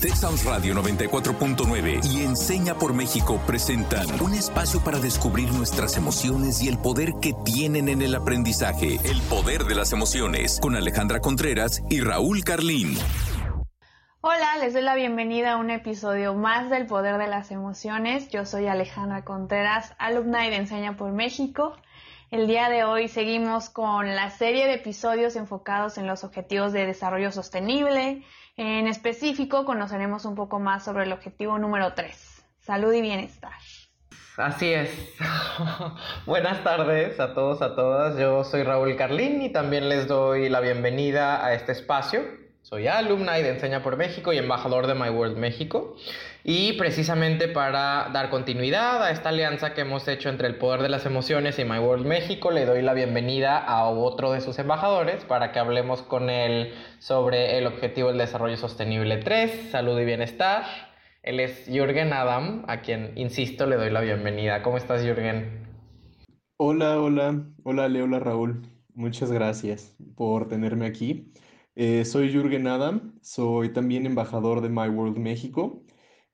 Texas Radio 94.9 y Enseña por México presentan un espacio para descubrir nuestras emociones y el poder que tienen en el aprendizaje. El poder de las emociones con Alejandra Contreras y Raúl Carlín. Hola, les doy la bienvenida a un episodio más del Poder de las Emociones. Yo soy Alejandra Contreras, alumna de Enseña por México. El día de hoy seguimos con la serie de episodios enfocados en los objetivos de desarrollo sostenible. En específico, conoceremos un poco más sobre el objetivo número 3, salud y bienestar. Así es. Buenas tardes a todos, a todas. Yo soy Raúl Carlín y también les doy la bienvenida a este espacio soy alumna y de Enseña por México y embajador de My World México. Y precisamente para dar continuidad a esta alianza que hemos hecho entre el poder de las emociones y My World México, le doy la bienvenida a otro de sus embajadores para que hablemos con él sobre el objetivo del desarrollo sostenible 3, salud y bienestar. Él es Jürgen Adam, a quien, insisto, le doy la bienvenida. ¿Cómo estás, Jürgen? Hola, hola, hola, hola, Raúl. Muchas gracias por tenerme aquí. Eh, soy Jürgen Adam, soy también embajador de My World México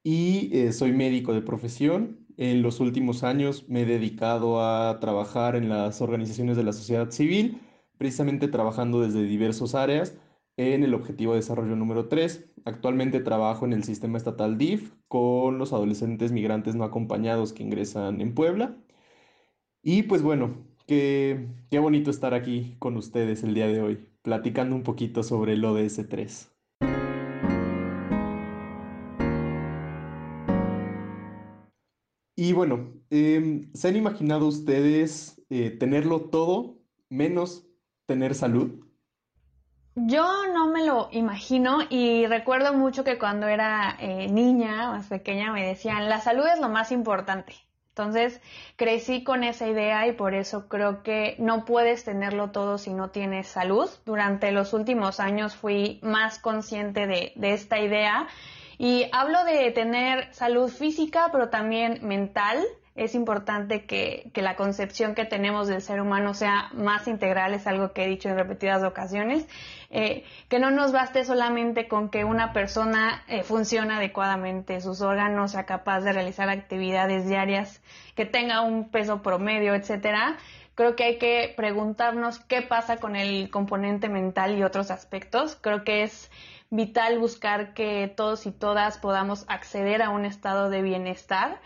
y eh, soy médico de profesión. En los últimos años me he dedicado a trabajar en las organizaciones de la sociedad civil, precisamente trabajando desde diversas áreas en el objetivo de desarrollo número 3. Actualmente trabajo en el sistema estatal DIF con los adolescentes migrantes no acompañados que ingresan en Puebla. Y pues bueno, qué, qué bonito estar aquí con ustedes el día de hoy platicando un poquito sobre el ODS 3. Y bueno, em, ¿se han imaginado ustedes eh, tenerlo todo menos tener salud? Yo no me lo imagino y recuerdo mucho que cuando era eh, niña, más pequeña, me decían, la salud es lo más importante. Entonces crecí con esa idea y por eso creo que no puedes tenerlo todo si no tienes salud. Durante los últimos años fui más consciente de, de esta idea y hablo de tener salud física pero también mental es importante que, la concepción que tenemos del ser humano sea más integral, es algo que he dicho en repetidas ocasiones, eh, que no nos baste solamente con que una persona eh, funcione adecuadamente, sus órganos, sea capaz de realizar actividades diarias, que tenga un peso promedio, etcétera. Creo que hay que preguntarnos qué pasa con el componente mental y otros aspectos. Creo que es vital buscar que todos y todas podamos acceder a un estado de bienestar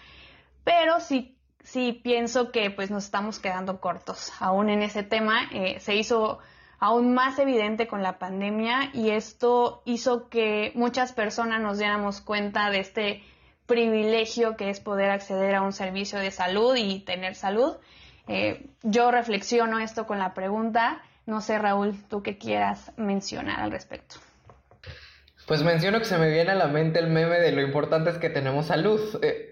pero sí, sí pienso que pues nos estamos quedando cortos aún en ese tema. Eh, se hizo aún más evidente con la pandemia y esto hizo que muchas personas nos diéramos cuenta de este privilegio que es poder acceder a un servicio de salud y tener salud. Eh, yo reflexiono esto con la pregunta, no sé Raúl, tú qué quieras mencionar al respecto. Pues menciono que se me viene a la mente el meme de lo importante es que tenemos salud. Eh,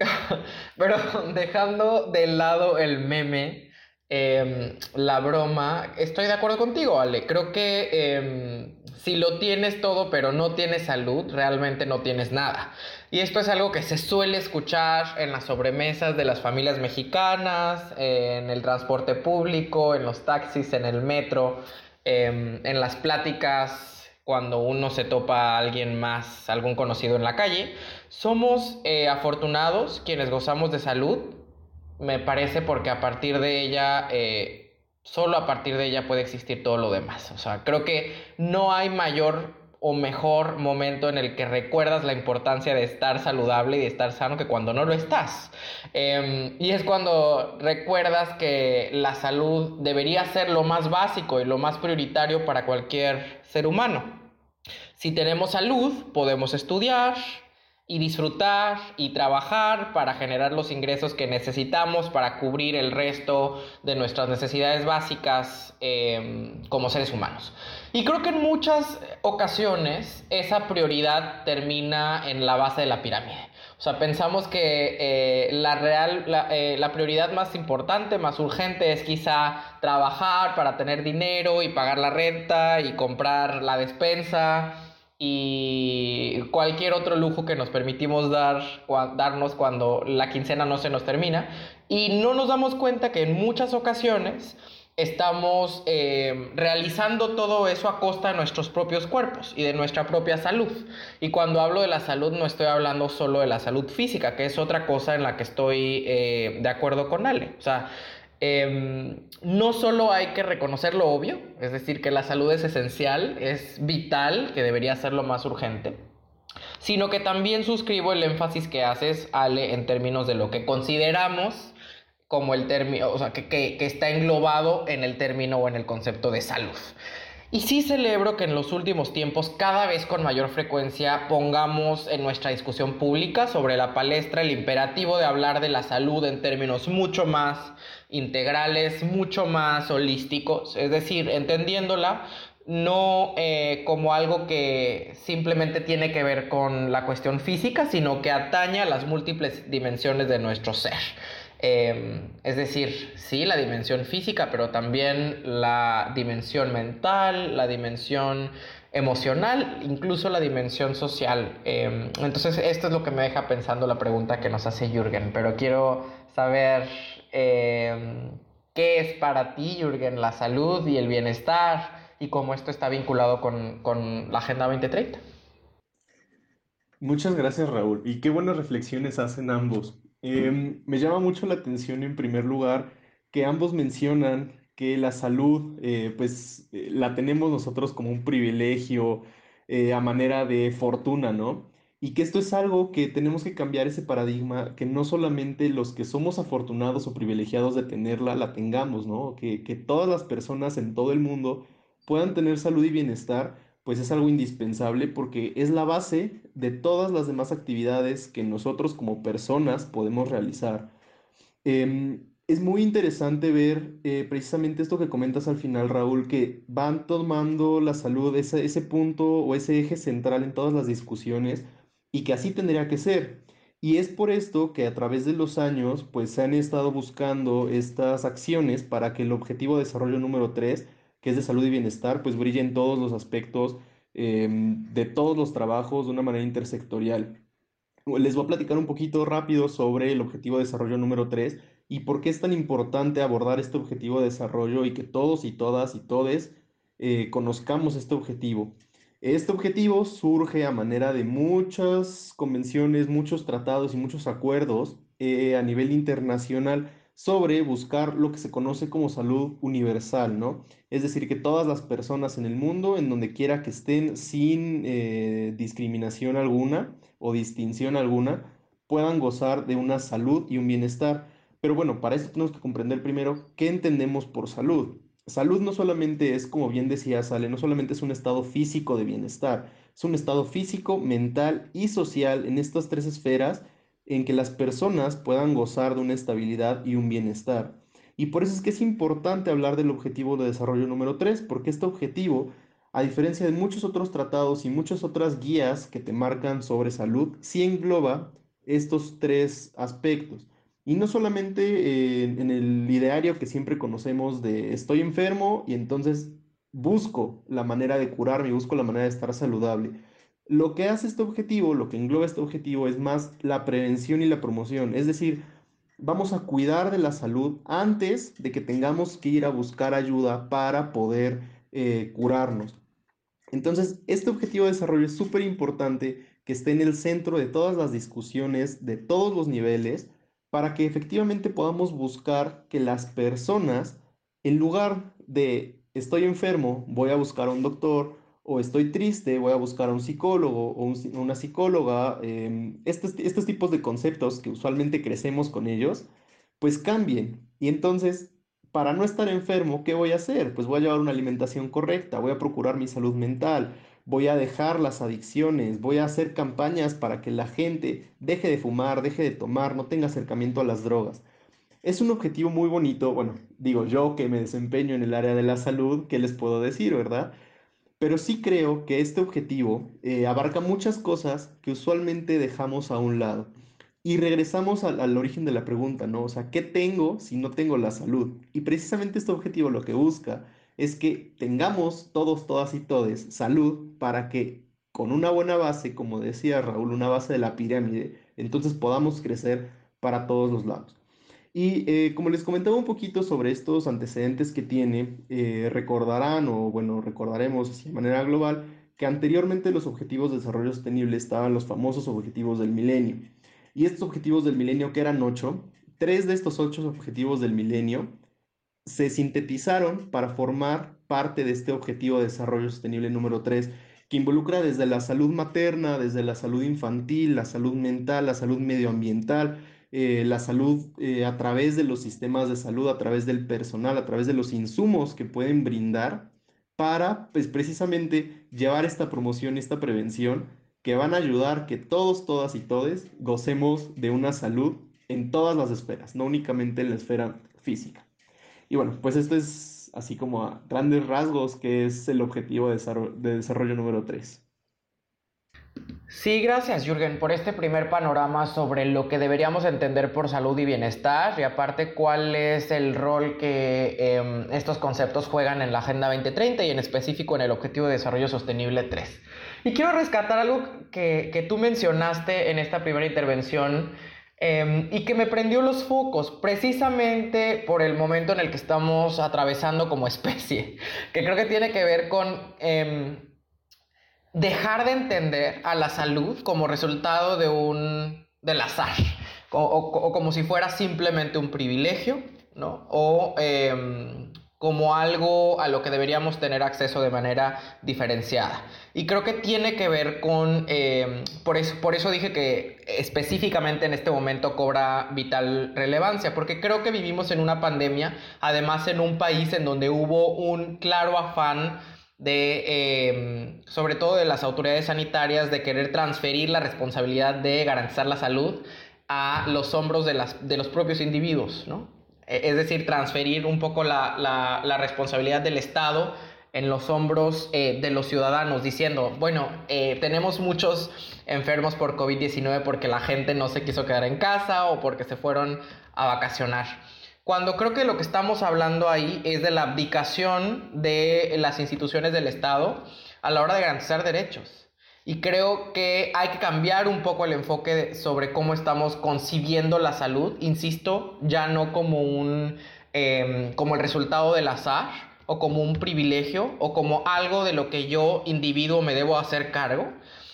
pero dejando de lado el meme, em, la broma, estoy de acuerdo contigo, Ale. Creo que em, si lo tienes todo pero no tienes salud, realmente no tienes nada. Y esto es algo que se suele escuchar en las sobremesas de las familias mexicanas, en el transporte público, en los taxis, en el metro, em, en las pláticas cuando uno se topa a alguien más, algún conocido en la calle. Somos eh, afortunados quienes gozamos de salud, me parece, porque a partir de ella, eh, solo a partir de ella puede existir todo lo demás. O sea, creo que no hay mayor o mejor momento en el que recuerdas la importancia de estar saludable y de estar sano que cuando no lo estás. Em, y es cuando recuerdas que la salud debería ser lo más básico y lo más prioritario para cualquier ser humano. Si tenemos salud, podemos estudiar y disfrutar y trabajar para generar los ingresos que necesitamos para cubrir el resto de nuestras necesidades básicas em, como seres humanos. Y creo que en muchas ocasiones esa prioridad termina en la base de la pirámide. O sea, pensamos que eh, la, real, eh, la prioridad más importante, más urgente es quizá trabajar para tener dinero y pagar la renta y comprar la despensa y cualquier otro lujo que nos permitimos dar, darnos cuando la quincena no se nos termina. Y no nos damos cuenta que en muchas ocasiones estamos eh, realizando todo eso a costa de nuestros propios cuerpos y de nuestra propia salud. Y cuando hablo de la salud no estoy hablando solo de la salud física, que es otra cosa en la que estoy eh, de acuerdo con Ale. O sea, em, no solo hay que reconocer lo obvio, es decir, que la salud es esencial, es vital, que debería ser lo más urgente, sino que también suscribo el énfasis que haces, Ale, en términos de lo que consideramos como el término, o sea, que, que, está englobado en el término o en el concepto de salud. Y sí celebro que en los últimos tiempos cada vez con mayor frecuencia pongamos en nuestra discusión pública sobre la palestra el imperativo de hablar de la salud en términos mucho más integrales, mucho más holísticos, es decir, entendiéndola no eh, como algo que simplemente tiene que ver con la cuestión física, sino que ataña a las múltiples dimensiones de nuestro ser. Em, es decir, sí, la dimensión física, pero también la dimensión mental, la dimensión emocional, incluso la dimensión social. Em, entonces, esto es lo que me deja pensando la pregunta que nos hace Jürgen, pero quiero saber em, qué es para ti, Jürgen, la salud y el bienestar y cómo esto está vinculado con, con la Agenda 2030. Muchas gracias, Raúl. Y qué buenas reflexiones hacen ambos. Em, me llama mucho la atención en primer lugar que ambos mencionan que la salud, eh, pues eh, la tenemos nosotros como un privilegio eh, a manera de fortuna, ¿no? Y que esto es algo que tenemos que cambiar ese paradigma, que no solamente los que somos afortunados o privilegiados de tenerla, la tengamos, ¿no? Que, que todas las personas en todo el mundo puedan tener salud y bienestar pues es algo indispensable porque es la base de todas las demás actividades que nosotros como personas podemos realizar. Em, es muy interesante ver eh, precisamente esto que comentas al final, Raúl, que van tomando la salud, ese, ese punto o ese eje central en todas las discusiones y que así tendría que ser. Y es por esto que a través de los años, pues se han estado buscando estas acciones para que el objetivo de desarrollo número 3 que es de salud y bienestar, pues brilla en todos los aspectos em, de todos los trabajos de una manera intersectorial. Les voy a platicar un poquito rápido sobre el objetivo de desarrollo número 3 y por qué es tan importante abordar este objetivo de desarrollo y que todos y todas y todes eh, conozcamos este objetivo. Este objetivo surge a manera de muchas convenciones, muchos tratados y muchos acuerdos eh, a nivel internacional sobre buscar lo que se conoce como salud universal, ¿no? Es decir, que todas las personas en el mundo, en donde quiera que estén sin eh, discriminación alguna o distinción alguna, puedan gozar de una salud y un bienestar. Pero bueno, para eso tenemos que comprender primero qué entendemos por salud. Salud no solamente es, como bien decía Sale, no solamente es un estado físico de bienestar, es un estado físico, mental y social en estas tres esferas en que las personas puedan gozar de una estabilidad y un bienestar. Y por eso es que es importante hablar del objetivo de desarrollo número 3, porque este objetivo, a diferencia de muchos otros tratados y muchas otras guías que te marcan sobre salud, sí engloba estos tres aspectos. Y no solamente eh, en el ideario que siempre conocemos de estoy enfermo y entonces busco la manera de curarme, busco la manera de estar saludable, lo que hace este objetivo, lo que engloba este objetivo es más la prevención y la promoción. Es decir, vamos a cuidar de la salud antes de que tengamos que ir a buscar ayuda para poder eh, curarnos. Entonces, este objetivo de desarrollo es súper importante que esté en el centro de todas las discusiones, de todos los niveles, para que efectivamente podamos buscar que las personas, en lugar de estoy enfermo, voy a buscar a un doctor, o estoy triste, voy a buscar a un psicólogo o una psicóloga, em, estos, estos tipos de conceptos que usualmente crecemos con ellos, pues cambien. Y entonces, para no estar enfermo, ¿qué voy a hacer? Pues voy a llevar una alimentación correcta, voy a procurar mi salud mental, voy a dejar las adicciones, voy a hacer campañas para que la gente deje de fumar, deje de tomar, no tenga acercamiento a las drogas. Es un objetivo muy bonito, bueno, digo yo que me desempeño en el área de la salud, ¿qué les puedo decir, verdad? Pero sí creo que este objetivo eh, abarca muchas cosas que usualmente dejamos a un lado. Y regresamos al, al, origen de la pregunta, ¿no? O sea, ¿qué tengo si no tengo la salud? Y precisamente este objetivo lo que busca es que tengamos todos, todas y todes salud para que con una buena base, como decía Raúl, una base de la pirámide, entonces podamos crecer para todos los lados. Y eh, como les comentaba un poquito sobre estos antecedentes que tiene, eh, recordarán o bueno, recordaremos de manera global que anteriormente los objetivos de desarrollo sostenible estaban los famosos objetivos del milenio. Y estos objetivos del milenio, que eran ocho, tres de estos ocho objetivos del milenio se sintetizaron para formar parte de este objetivo de desarrollo sostenible número tres, que involucra desde la salud materna, desde la salud infantil, la salud mental, la salud medioambiental, eh, la salud eh, a través de los sistemas de salud, a través del personal, a través de los insumos que pueden brindar para, pues precisamente, llevar esta promoción esta prevención que van a ayudar que todos, todas y todes gocemos de una salud en todas las esferas, no únicamente en la esfera física. Y bueno, pues esto es así como a grandes rasgos que es el objetivo de desarrollo, de desarrollo número 3. Sí, gracias Jürgen por este primer panorama sobre lo que deberíamos entender por salud y bienestar y aparte cuál es el rol que em, estos conceptos juegan en la Agenda 2030 y en específico en el Objetivo de Desarrollo Sostenible 3. Y quiero rescatar algo que, que tú mencionaste en esta primera intervención em, y que me prendió los focos precisamente por el momento en el que estamos atravesando como especie, que creo que tiene que ver con... Em, dejar de entender a la salud como resultado de un del azar o, como si fuera simplemente un privilegio, ¿no? O em, como algo a lo que deberíamos tener acceso de manera diferenciada. Y creo que tiene que ver con, em, por, eso, por eso dije que específicamente en este momento cobra vital relevancia, porque creo que vivimos en una pandemia, además en un país en donde hubo un claro afán de, em, sobre todo de las autoridades sanitarias, de querer transferir la responsabilidad de garantizar la salud a los hombros de, las, de los propios individuos, ¿no? E, es decir, transferir un poco la, la, responsabilidad del Estado en los hombros eh, de los ciudadanos, diciendo, bueno, eh, tenemos muchos enfermos por COVID-19 porque la gente no se quiso quedar en casa o porque se fueron a vacacionar. Cuando creo que lo que estamos hablando ahí es de la abdicación de las instituciones del Estado a la hora de garantizar derechos. Y creo que hay que cambiar un poco el enfoque sobre cómo estamos concibiendo la salud, insisto, ya no como un em, como el resultado del azar o como un privilegio o como algo de lo que yo individuo me debo hacer cargo,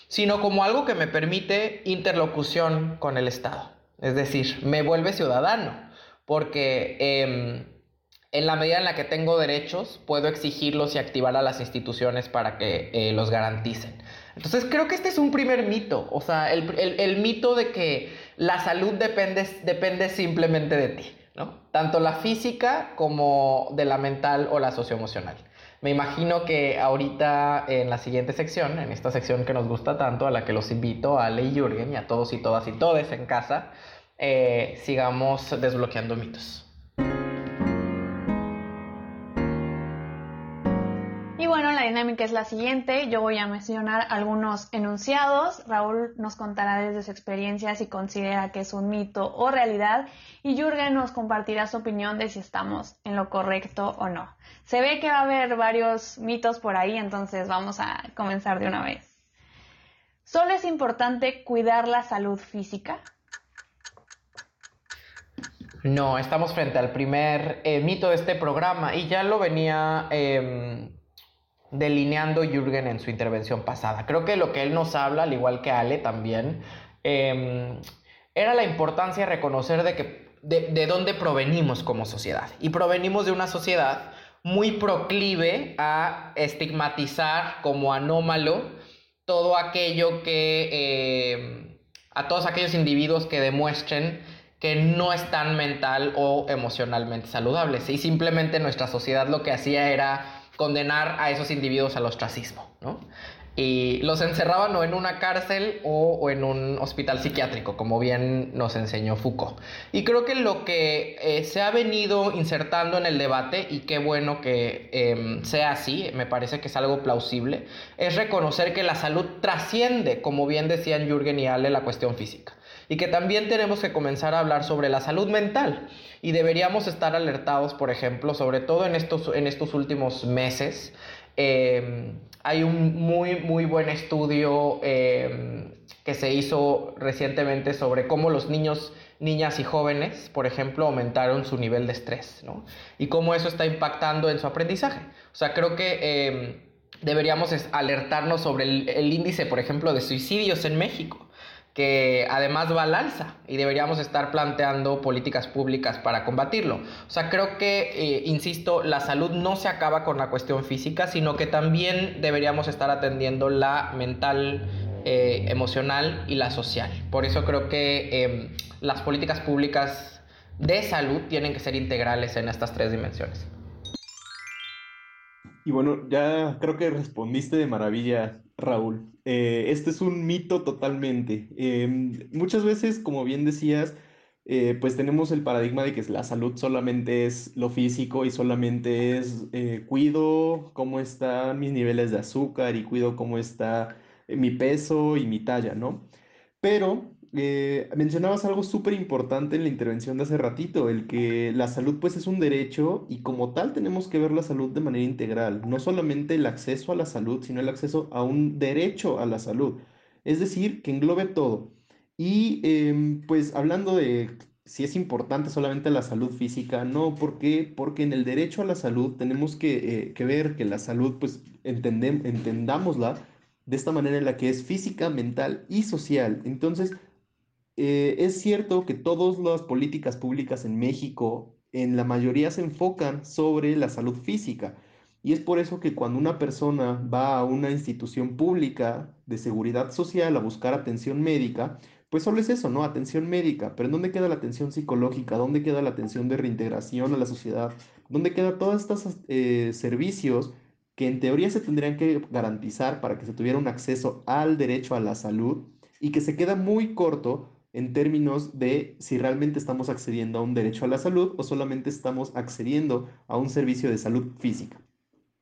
sino como algo que me permite interlocución con el Estado. Es decir, me vuelve ciudadano porque em, en la medida en la que tengo derechos, puedo exigirlos y activar a las instituciones para que eh, los garanticen. Entonces creo que este es un primer mito, o sea, el, mito de que la salud depende, depende simplemente de ti, ¿no? Tanto la física como de la mental o la socioemocional. Me imagino que ahorita en la siguiente sección, en esta sección que nos gusta tanto, a la que los invito a Ale y Jürgen y a todos y todas y todes en casa, eh, sigamos desbloqueando mitos. Dinámica es la siguiente. Yo voy a mencionar algunos enunciados. Raúl nos contará desde su experiencia si considera que es un mito o realidad. Y Jürgen nos compartirá su opinión de si estamos en lo correcto o no. Se ve que va a haber varios mitos por ahí, entonces vamos a comenzar de una vez. ¿Solo es importante cuidar la salud física? No, estamos frente al primer eh, mito de este programa y ya lo venía em, delineando Jürgen en su intervención pasada. Creo que lo que él nos habla, al igual que Ale también, em, era la importancia de reconocer de, que, de, dónde provenimos como sociedad. Y provenimos de una sociedad muy proclive a estigmatizar como anómalo todo aquello que... Em, a todos aquellos individuos que demuestren que no están mental o emocionalmente saludables. Y simplemente nuestra sociedad lo que hacía era condenar a esos individuos al ostracismo, ¿no? Y los encerraban o en una cárcel o, en un hospital psiquiátrico, como bien nos enseñó Foucault. Y creo que lo que eh, se ha venido insertando en el debate, y qué bueno que em, sea así, me parece que es algo plausible, es reconocer que la salud trasciende, como bien decían Jürgen y Ale, la cuestión física y que también tenemos que comenzar a hablar sobre la salud mental y deberíamos estar alertados, por ejemplo, sobre todo en estos, en estos últimos meses, em, hay un muy, muy buen estudio em, que se hizo recientemente sobre cómo los niños, niñas y jóvenes, por ejemplo, aumentaron su nivel de estrés, ¿no? Y cómo eso está impactando en su aprendizaje. O sea, creo que em, deberíamos alertarnos sobre el, índice, por ejemplo, de suicidios en México que además va al alza y deberíamos estar planteando políticas públicas para combatirlo. O sea, creo que, eh, insisto, la salud no se acaba con la cuestión física, sino que también deberíamos estar atendiendo la mental, eh, emocional y la social. Por eso creo que em, las políticas públicas de salud tienen que ser integrales en estas tres dimensiones. Y bueno, ya creo que respondiste de maravilla, Raúl. Eh, este es un mito totalmente. Em, muchas veces, como bien decías, eh, pues tenemos el paradigma de que la salud solamente es lo físico y solamente es eh, cuido cómo están mis niveles de azúcar y cuido cómo está mi peso y mi talla, ¿no? Pero eh, mencionabas algo súper importante en la intervención de hace ratito, el que la salud pues es un derecho y como tal tenemos que ver la salud de manera integral, no solamente el acceso a la salud, sino el acceso a un derecho a la salud, es decir, que englobe todo. Y em, pues hablando de si es importante solamente la salud física, no, ¿por qué? Porque en el derecho a la salud tenemos que, eh, ver que la salud pues entendámosla de esta manera en la que es física, mental y social. Entonces, eh, es cierto que todas las políticas públicas en México, en la mayoría se enfocan sobre la salud física. Y es por eso que cuando una persona va a una institución pública de seguridad social a buscar atención médica, pues solo es eso, ¿no? Atención médica. Pero dónde queda la atención psicológica? ¿Dónde queda la atención de reintegración a la sociedad? ¿Dónde quedan todos estos eh, servicios que en teoría se tendrían que garantizar para que se tuviera un acceso al derecho a la salud y que se queda muy corto en términos de si realmente estamos accediendo a un derecho a la salud o solamente estamos accediendo a un servicio de salud física.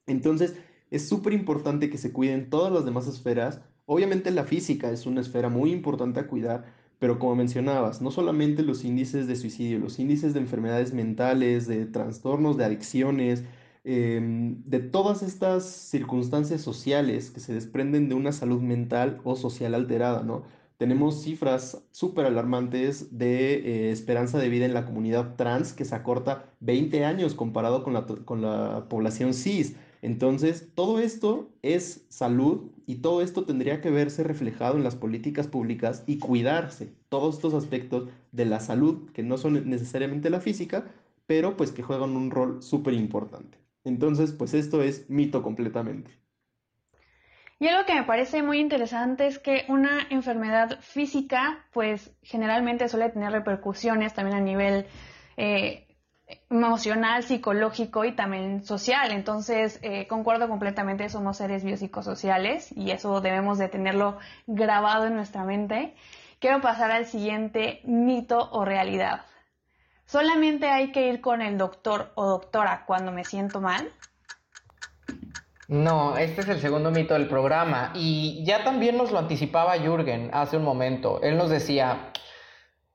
Entonces, es súper importante que se cuiden todas las demás esferas. Obviamente la física es una esfera muy importante a cuidar, pero como mencionabas, no solamente los índices de suicidio, los índices de enfermedades mentales, de trastornos, de adicciones, em, de todas estas circunstancias sociales que se desprenden de una salud mental o social alterada, ¿no? Tenemos cifras súper alarmantes de eh, esperanza de vida en la comunidad trans que se acorta 20 años comparado con la, con la población cis. Entonces, todo esto es salud y todo esto tendría que verse reflejado en las políticas públicas y cuidarse todos estos aspectos de la salud que no son necesariamente la física, pero pues que juegan un rol súper importante. Entonces, pues esto es mito completamente. Y algo que me parece muy interesante es que una enfermedad física, pues generalmente suele tener repercusiones también a nivel eh, emocional, psicológico y también social. Entonces, eh, concuerdo completamente, somos seres biopsicosociales y eso debemos de tenerlo grabado en nuestra mente. Quiero pasar al siguiente mito o realidad. ¿Solamente hay que ir con el doctor o doctora cuando me siento mal? No, este es el segundo mito del programa y ya también nos lo anticipaba Jürgen hace un momento. Él nos decía,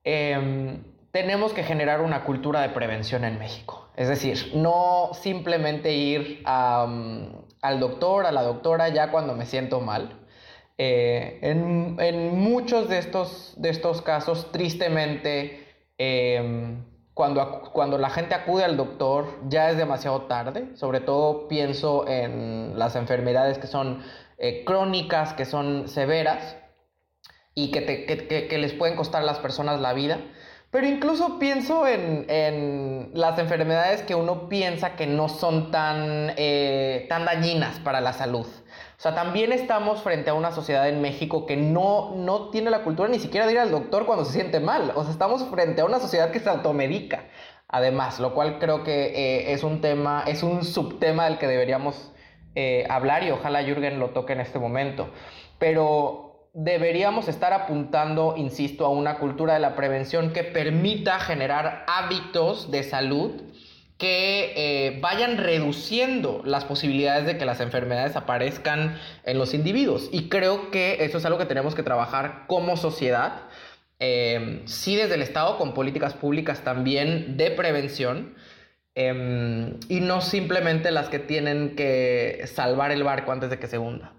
em, tenemos que generar una cultura de prevención en México. Es decir, no simplemente ir al doctor, a la doctora ya cuando me siento mal. Eh, en, muchos de estos, de estos casos, tristemente, em, cuando, la gente acude al doctor ya es demasiado tarde, sobre todo pienso en las enfermedades que son eh, crónicas, que son severas y que, les pueden costar a las personas la vida. Pero incluso pienso en, las enfermedades que uno piensa que no son tan, eh, tan dañinas para la salud. O sea, también estamos frente a una sociedad en México que no, no tiene la cultura ni siquiera de ir al doctor cuando se siente mal. O sea, estamos frente a una sociedad que se automedica. Además, lo cual creo que eh, es un tema, es un subtema del que deberíamos eh, hablar y ojalá Jürgen lo toque en este momento. Pero deberíamos estar apuntando, insisto, a una cultura de la prevención que permita generar hábitos de salud que eh, vayan reduciendo las posibilidades de que las enfermedades aparezcan en los individuos. Y creo que eso es algo que tenemos que trabajar como sociedad, eh, sí desde el Estado, con políticas públicas también de prevención, em, y no simplemente las que tienen que salvar el barco antes de que se hunda.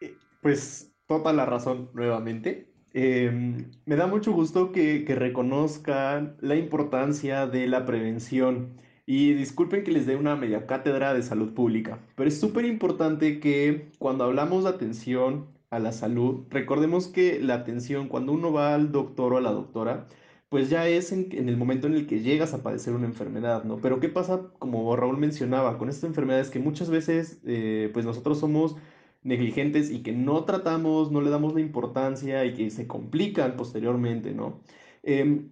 Eh, pues toda la razón nuevamente. Em, me da mucho gusto que, que reconozcan la importancia de la prevención. Y disculpen que les dé una media cátedra de salud pública, pero es súper importante que cuando hablamos de atención a la salud, recordemos que la atención, cuando uno va al doctor o a la doctora, pues ya es en, el momento en el que llegas a padecer una enfermedad, ¿no? Pero ¿qué pasa, como Raúl mencionaba, con estas enfermedades que muchas veces, eh, pues nosotros somos negligentes y que no tratamos, no le damos la importancia y que se complican posteriormente, ¿no? Em,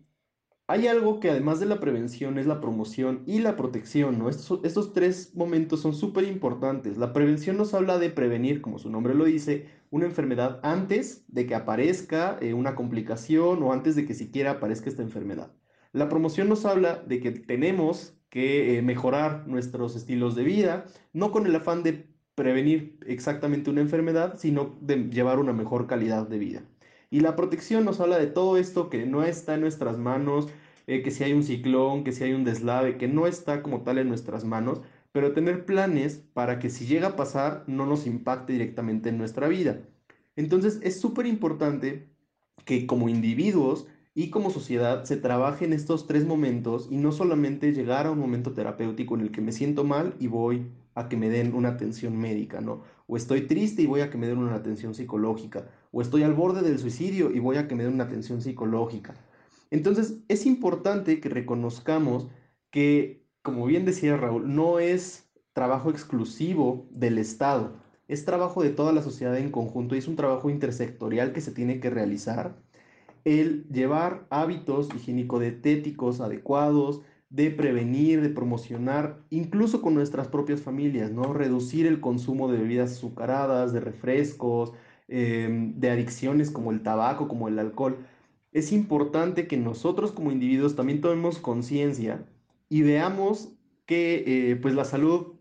hay algo que además de la prevención es la promoción y la protección, ¿no? Estos, tres momentos son súper importantes. La prevención nos habla de prevenir, como su nombre lo dice, una enfermedad antes de que aparezca eh, una complicación o antes de que siquiera aparezca esta enfermedad. La promoción nos habla de que tenemos que eh, mejorar nuestros estilos de vida, no con el afán de prevenir exactamente una enfermedad, sino de llevar una mejor calidad de vida. Y la protección nos habla de todo esto que no está en nuestras manos, eh, que si hay un ciclón, que si hay un deslave, que no está como tal en nuestras manos, pero tener planes para que si llega a pasar no nos impacte directamente en nuestra vida. Entonces es súper importante que como individuos y como sociedad se trabaje en estos tres momentos y no solamente llegar a un momento terapéutico en el que me siento mal y voy a que me den una atención médica, ¿no? O estoy triste y voy a que me den una atención psicológica, o estoy al borde del suicidio y voy a que me den una atención psicológica. Entonces, es importante que reconozcamos que, como bien decía Raúl, no es trabajo exclusivo del Estado, es trabajo de toda la sociedad en conjunto y es un trabajo intersectorial que se tiene que realizar. El llevar hábitos higiénico-dietéticos adecuados, de prevenir, de promocionar, incluso con nuestras propias familias, ¿no? Reducir el consumo de bebidas azucaradas, de refrescos, em, de adicciones como el tabaco, como el alcohol. Es importante que nosotros como individuos también tomemos conciencia y veamos que eh, pues la salud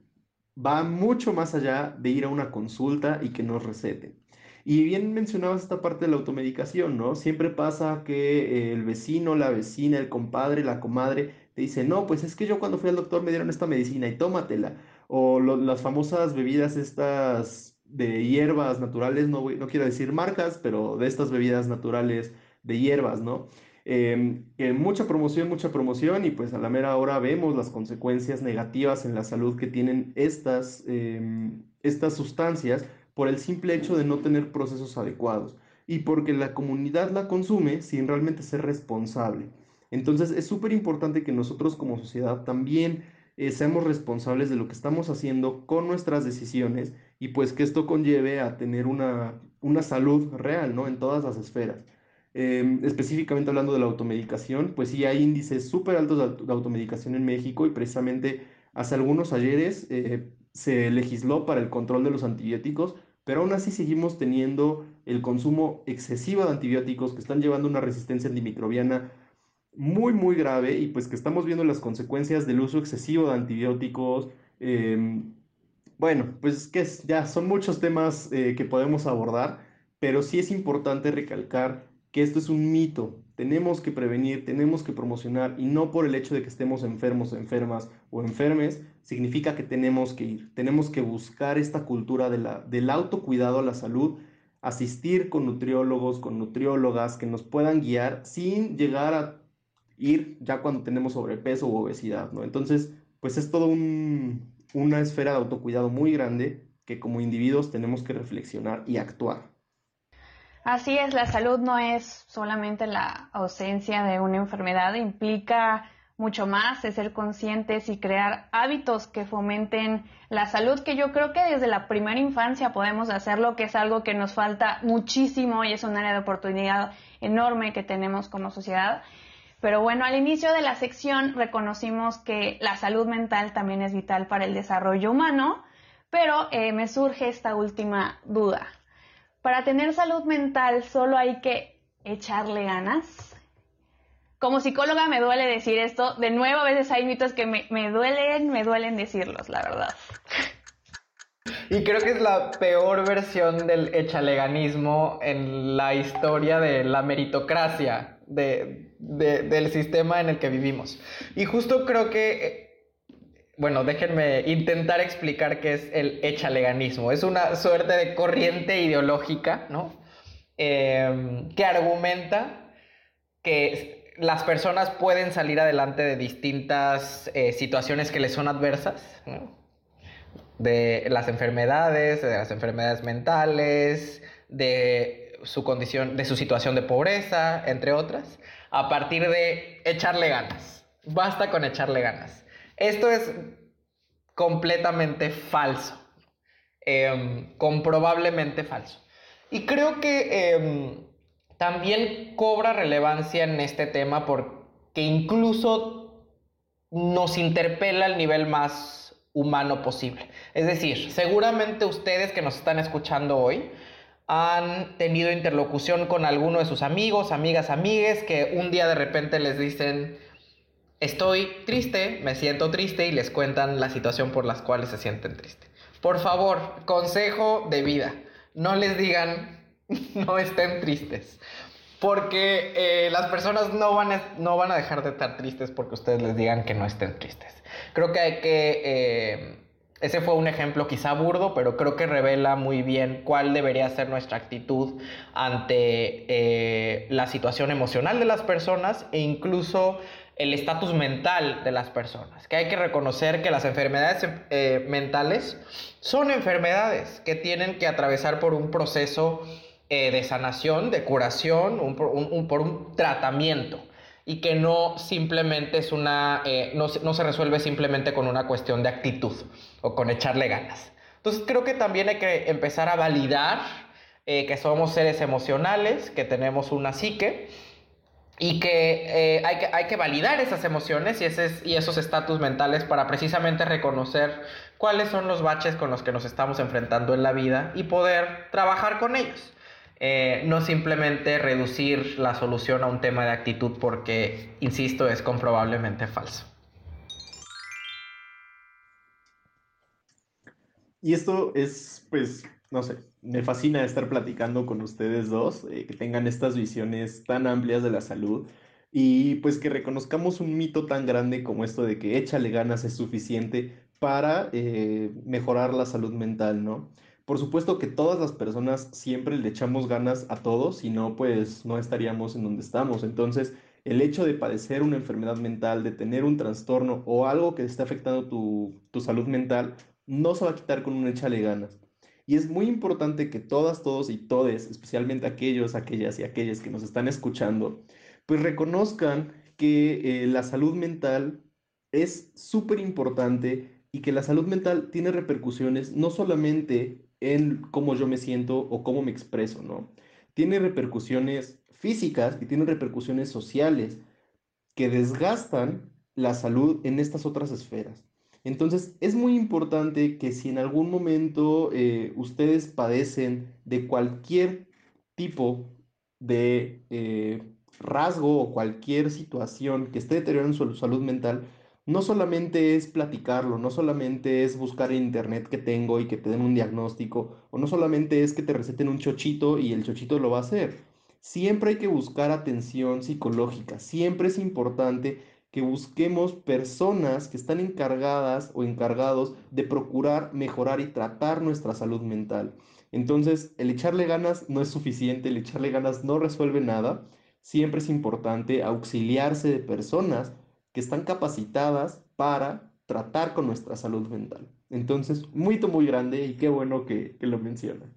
va mucho más allá de ir a una consulta y que nos receten. Y bien mencionabas esta parte de la automedicación, ¿no? Siempre pasa que el vecino, la vecina, el compadre, la comadre te dice, no, pues es que yo cuando fui al doctor me dieron esta medicina y tómatela. O las famosas bebidas estas de hierbas naturales, no, no quiero decir marcas, pero de estas bebidas naturales de hierbas, ¿no? Em, mucha promoción, mucha promoción y pues a la mera hora vemos las consecuencias negativas en la salud que tienen estas, em, estas sustancias por el simple hecho de no tener procesos adecuados y porque la comunidad la consume sin realmente ser responsable. Entonces es súper importante que nosotros como sociedad también eh, seamos responsables de lo que estamos haciendo con nuestras decisiones y pues que esto conlleve a tener una, una salud real, ¿no? En todas las esferas. Em, específicamente hablando de la automedicación, pues sí hay índices súper altos de, automedicación en México y precisamente hace algunos ayeres eh, se legisló para el control de los antibióticos, pero aún así seguimos teniendo el consumo excesivo de antibióticos que están llevando una resistencia antimicrobiana muy, muy grave y pues que estamos viendo las consecuencias del uso excesivo de antibióticos. Em, bueno, pues que ya son muchos temas eh, que podemos abordar, pero sí es importante recalcar que esto es un mito. Tenemos que prevenir, tenemos que promocionar y no por el hecho de que estemos enfermos, enfermas o enfermes, significa que tenemos que ir. Tenemos que buscar esta cultura de la, del autocuidado a la salud, asistir con nutriólogos, con nutriólogas que nos puedan guiar sin llegar a ir ya cuando tenemos sobrepeso u obesidad, ¿no? Entonces, pues es todo una esfera de autocuidado muy grande que como individuos tenemos que reflexionar y actuar. Así es, la salud no es solamente la ausencia de una enfermedad, implica mucho más, es ser conscientes y crear hábitos que fomenten la salud, que yo creo que desde la primera infancia podemos hacerlo, que es algo que nos falta muchísimo y es un área de oportunidad enorme que tenemos como sociedad. Pero bueno, al inicio de la sección reconocimos que la salud mental también es vital para el desarrollo humano, pero eh, me surge esta última duda. Para tener salud mental solo hay que echarle ganas. Como psicóloga me duele decir esto. De nuevo, a veces hay mitos que me, duelen, me duelen decirlos, la verdad. y creo que es la peor versión del echaleganismo en la historia de la meritocracia del sistema en el que vivimos. Y justo creo que, eh, bueno, déjenme intentar explicar qué es el echaleganismo. Es una suerte de corriente ideológica, ¿no? Em, que argumenta que las personas pueden salir adelante de distintas eh, situaciones que les son adversas, de las enfermedades, de las enfermedades mentales, de su condición, de su situación de pobreza, entre otras, a partir de echarle ganas. Basta con echarle ganas. Esto es completamente falso, em, comprobablemente falso. Y creo que em, también cobra relevancia en este tema porque incluso nos interpela al nivel más humano posible. Es decir, seguramente ustedes que nos están escuchando hoy han tenido interlocución con alguno de sus amigos, amigas, amigues, que un día de repente les dicen, estoy triste, me siento triste y les cuentan la situación por las cuales se sienten tristes. Por favor, consejo de vida no les digan, no estén tristes. Porque eh, las personas no van, a, no van a dejar de estar tristes porque ustedes les digan que no estén tristes. Creo que hay que... Eh, ese fue un ejemplo quizá burdo, pero creo que revela muy bien cuál debería ser nuestra actitud ante eh, la situación emocional de las personas e incluso el estatus mental de las personas, que hay que reconocer que las enfermedades eh, mentales son enfermedades que tienen que atravesar por un proceso eh, de sanación, de curación, por un tratamiento y que no simplemente es una, eh, no, no se resuelve simplemente con una cuestión de actitud o con echarle ganas. Entonces creo que también hay que empezar a validar que somos seres emocionales, que tenemos una psique y que, eh, hay que hay que validar esas emociones y, ese, y esos estatus mentales para precisamente reconocer cuáles son los baches con los que nos estamos enfrentando en la vida y poder trabajar con ellos. Eh, no simplemente reducir la solución a un tema de actitud porque, insisto, es comprobablemente falso. Y esto es, pues, no sé, me fascina estar platicando con ustedes dos, eh, que tengan estas visiones tan amplias de la salud y pues que reconozcamos un mito tan grande como esto de que échale ganas es suficiente para eh, mejorar la salud mental, ¿no? Por supuesto que todas las personas siempre le echamos ganas a todos, si no, pues no estaríamos en donde estamos. Entonces, el hecho de padecer una enfermedad mental, de tener un trastorno o algo que esté afectando tu, tu salud mental, no se va a quitar con un échale ganas. Y es muy importante que todas, todos y todes, especialmente aquellos, aquellas y aquellas que nos están escuchando, pues reconozcan que eh, la salud mental es súper importante y que la salud mental tiene repercusiones no solamente en cómo yo me siento o cómo me expreso, ¿no? Tiene repercusiones físicas y tiene repercusiones sociales que desgastan la salud en estas otras esferas. Entonces, es muy importante que si en algún momento eh, ustedes padecen de cualquier tipo de eh, rasgo o cualquier situación que esté deteriorando su salud mental, no solamente es platicarlo, no solamente es buscar en internet que tengo y que te den un diagnóstico, o no solamente es que te receten un chochito y el chochito lo va a hacer. Siempre hay que buscar atención psicológica, siempre es importante que busquemos personas que están encargadas o encargados de procurar mejorar y tratar nuestra salud mental. Entonces, el echarle ganas no es suficiente, el echarle ganas no resuelve nada. Siempre es importante auxiliarse de personas que están capacitadas para tratar con nuestra salud mental. Entonces, muy, muy grande y qué bueno que, lo mencionan.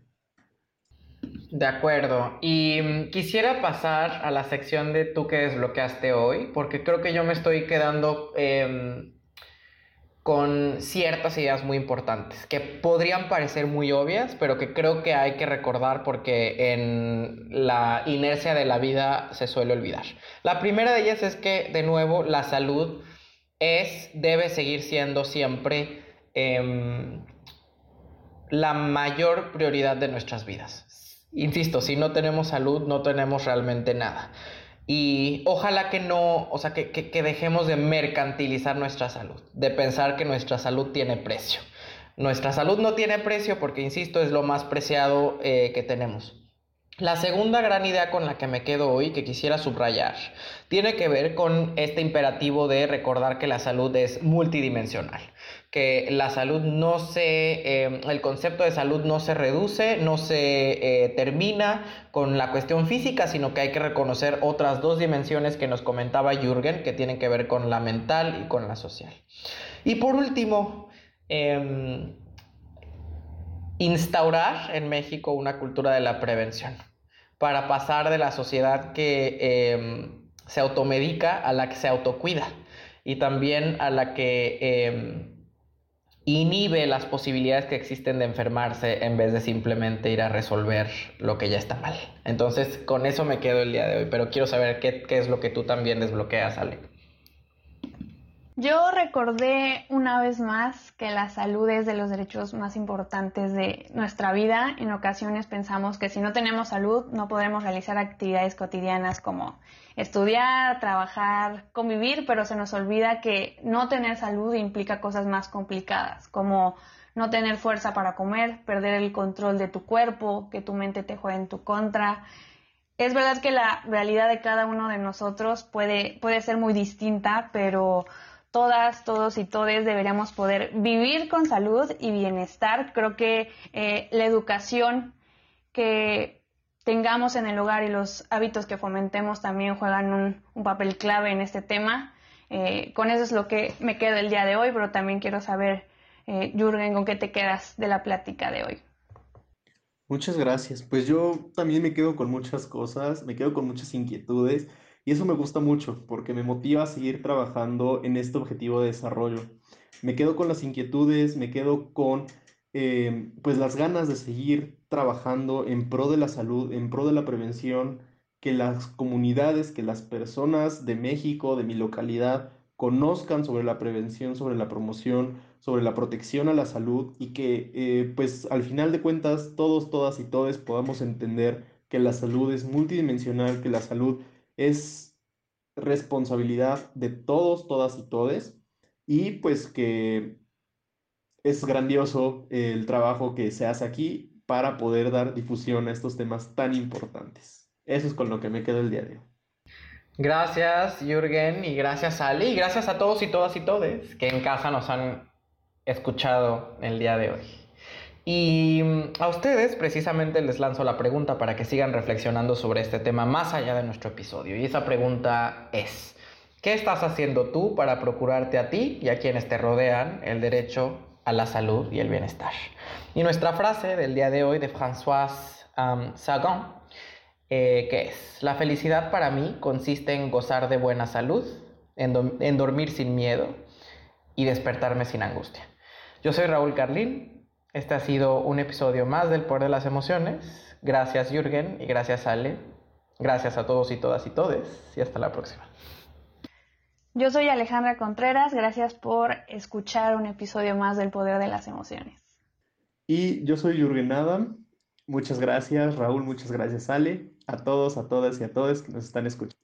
De acuerdo. Y mm, quisiera pasar a la sección de tú que desbloqueaste hoy, porque creo que yo me estoy quedando em, con ciertas ideas muy importantes, que podrían parecer muy obvias, pero que creo que hay que recordar porque en la inercia de la vida se suele olvidar. La primera de ellas es que, de nuevo, la salud es, debe seguir siendo siempre em, la mayor prioridad de nuestras vidas insisto, si no tenemos salud, no tenemos realmente nada. Y ojalá que no, o sea, que, dejemos de mercantilizar nuestra salud, de pensar que nuestra salud tiene precio. Nuestra salud no tiene precio porque, insisto, es lo más preciado eh, que tenemos. La segunda gran idea con la que me quedo hoy, que quisiera subrayar, tiene que ver con este imperativo de recordar que la salud es multidimensional, que la salud no se, eh, el concepto de salud no se reduce, no se eh, termina con la cuestión física, sino que hay que reconocer otras dos dimensiones que nos comentaba Jürgen, que tienen que ver con la mental y con la social. Y por último, em, instaurar en México una cultura de la prevención para pasar de la sociedad que em, se automedica a la que se autocuida y también a la que em, inhibe las posibilidades que existen de enfermarse en vez de simplemente ir a resolver lo que ya está mal. Entonces, con eso me quedo el día de hoy, pero quiero saber qué, qué es lo que tú también desbloqueas, Ale. Yo recordé una vez más que la salud es de los derechos más importantes de nuestra vida. En ocasiones pensamos que si no tenemos salud no podremos realizar actividades cotidianas como estudiar, trabajar, convivir, pero se nos olvida que no tener salud implica cosas más complicadas, como no tener fuerza para comer, perder el control de tu cuerpo, que tu mente te juegue en tu contra. Es verdad que la realidad de cada uno de nosotros puede, puede ser muy distinta, pero todas, todos y todes deberíamos poder vivir con salud y bienestar. Creo que eh, la educación que tengamos en el hogar y los hábitos que fomentemos también juegan un, papel clave en este tema. Eh, con eso es lo que me quedo el día de hoy, pero también quiero saber, eh, Jürgen, con qué te quedas de la plática de hoy. Muchas gracias. Pues yo también me quedo con muchas cosas, me quedo con muchas inquietudes. Y eso me gusta mucho porque me motiva a seguir trabajando en este objetivo de desarrollo. Me quedo con las inquietudes, me quedo con eh, pues las ganas de seguir trabajando en pro de la salud, en pro de la prevención, que las comunidades, que las personas de México, de mi localidad, conozcan sobre la prevención, sobre la promoción, sobre la protección a la salud y que eh, pues al final de cuentas todos, todas y todos podamos entender que la salud es multidimensional, que la salud es responsabilidad de todos, todas y todes, y pues que es grandioso el trabajo que se hace aquí para poder dar difusión a estos temas tan importantes. Eso es con lo que me quedo el día de hoy. Gracias, Jürgen, y gracias, Ali, y gracias a todos y todas y todes que en casa nos han escuchado el día de hoy. Y mm, a ustedes precisamente les lanzo la pregunta para que sigan reflexionando sobre este tema más allá de nuestro episodio. Y esa pregunta es, ¿qué estás haciendo tú para procurarte a ti y a quienes te rodean el derecho a la salud y el bienestar? Y nuestra frase del día de hoy de Françoise Sagan, eh, que es, la felicidad para mí consiste en gozar de buena salud, en dormir sin miedo y despertarme sin angustia. Yo soy Raúl Carlín este ha sido un episodio más del Poder de las Emociones. Gracias Jürgen y gracias Ale. Gracias a todos y todas y todes y hasta la próxima. Yo soy Alejandra Contreras, gracias por escuchar un episodio más del Poder de las Emociones. Y yo soy Jürgen Adam. Muchas gracias Raúl, muchas gracias Ale, a todos, a todas y a todos que nos están escuchando.